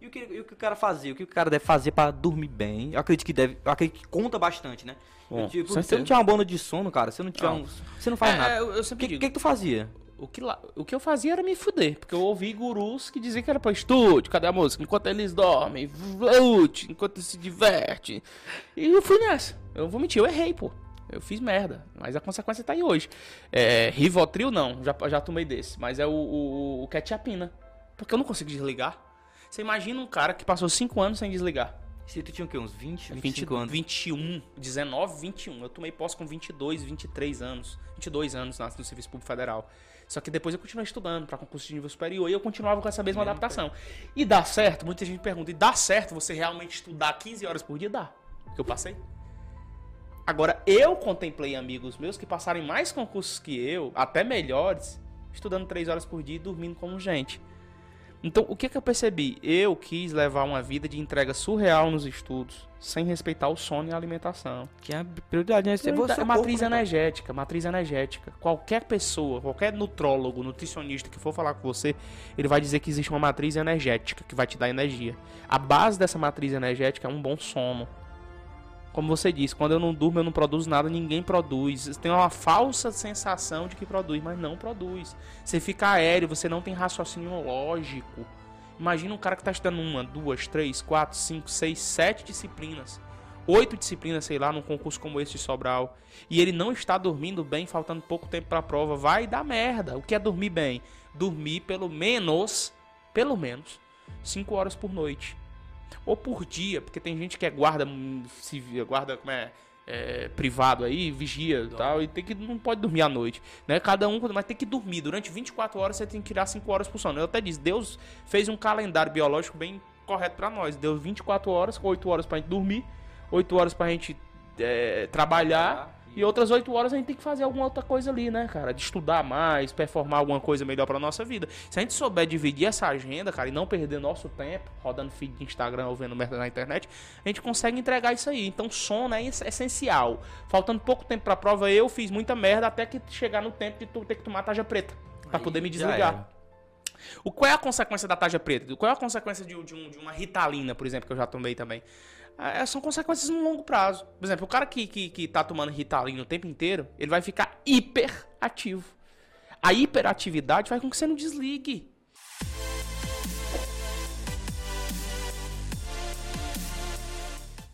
E o, que, e o que o cara fazia? O que o cara deve fazer pra dormir bem? Eu acredito que deve. Eu acredito que conta bastante, né? Bom, tipo, certeza. você não tiver uma banda de sono, cara, você não tiver Não. um. Você não faz É, nada. é, eu- eu O sempre que, digo. que, que tu fazia? O que, lá, o que eu fazia era me fuder, porque eu ouvi gurus que diziam que era pra estúdio, cadê a música? Enquanto eles dormem, lute, enquanto se diverte. E eu fui nessa. Eu vou mentir, eu errei, pô. Eu fiz merda, mas a consequência tá aí hoje. É, Rivotril não, já, já tomei desse, mas é o, o, o Ketchupina. Porque eu não consigo desligar. Você imagina um cara que passou 5 anos sem desligar. Se tu tinha o quê? Uns 20, 20, 25 anos? 21, 19, 21. Eu tomei posse com 22, 23 anos. 22 anos na- no Serviço Público Federal. Só que depois eu continuei estudando para concurso de nível superior e eu continuava com essa mesma Mesmo adaptação. E dá certo? Muita gente pergunta, e dá certo você realmente estudar 15 horas por dia? Dá. Que eu passei. Agora, eu contemplei amigos meus que passaram em mais concursos que eu, até melhores, estudando 3 horas por dia e dormindo como gente. Então, o que que eu percebi? Eu quis levar uma vida de entrega surreal nos estudos, sem respeitar o sono e a alimentação. Que é a prioridade, né? Você, É você matriz né, cara? energética, matriz energética. Qualquer pessoa, qualquer nutrólogo, nutricionista que for falar com você, ele vai dizer que existe uma matriz energética que vai te dar energia. A base dessa matriz energética é um bom sono. Como você disse, quando eu não durmo, eu não produzo nada, ninguém produz. Tem uma falsa sensação de que produz, mas não produz. Você fica aéreo, você não tem raciocínio lógico. Imagina um cara que está estudando uma, duas, três, quatro, cinco, seis, sete disciplinas. Oito disciplinas, sei lá, num concurso como esse de Sobral. E ele não está dormindo bem, faltando pouco tempo para a prova. Vai dar merda. O que é dormir bem? Dormir pelo menos, pelo menos, cinco horas por noite ou por dia, porque tem gente que é guarda civil, guarda como é, é, privado aí, vigia e tal, e tem que não pode dormir à noite, né? Cada um, mas tem que dormir durante 24 horas, você tem que tirar 5 horas por sono. Eu até disse, Deus fez um calendário biológico bem correto pra nós. Deu 24 horas, 8 horas pra gente dormir, 8 horas pra gente é, trabalhar. E outras 8 horas a gente tem que fazer alguma outra coisa ali, né, cara? De estudar mais, performar alguma coisa melhor pra nossa vida. Se a gente souber dividir essa agenda, cara, e não perder nosso tempo rodando feed de Instagram ou vendo merda na internet, a gente consegue entregar isso aí. Então, sono é es- essencial. Faltando pouco tempo pra prova, eu fiz muita merda até que chegar no tempo de tu ter que tomar tarja preta. Pra Aí poder me desligar. O, qual é a consequência da tarja preta? Qual é a consequência de, de um- de uma ritalina, por exemplo, que eu já tomei também? É, são consequências no longo prazo. Por exemplo, o cara que, que, que tá tomando ritalina o tempo inteiro, ele vai ficar hiperativo. A hiperatividade faz com que você não desligue.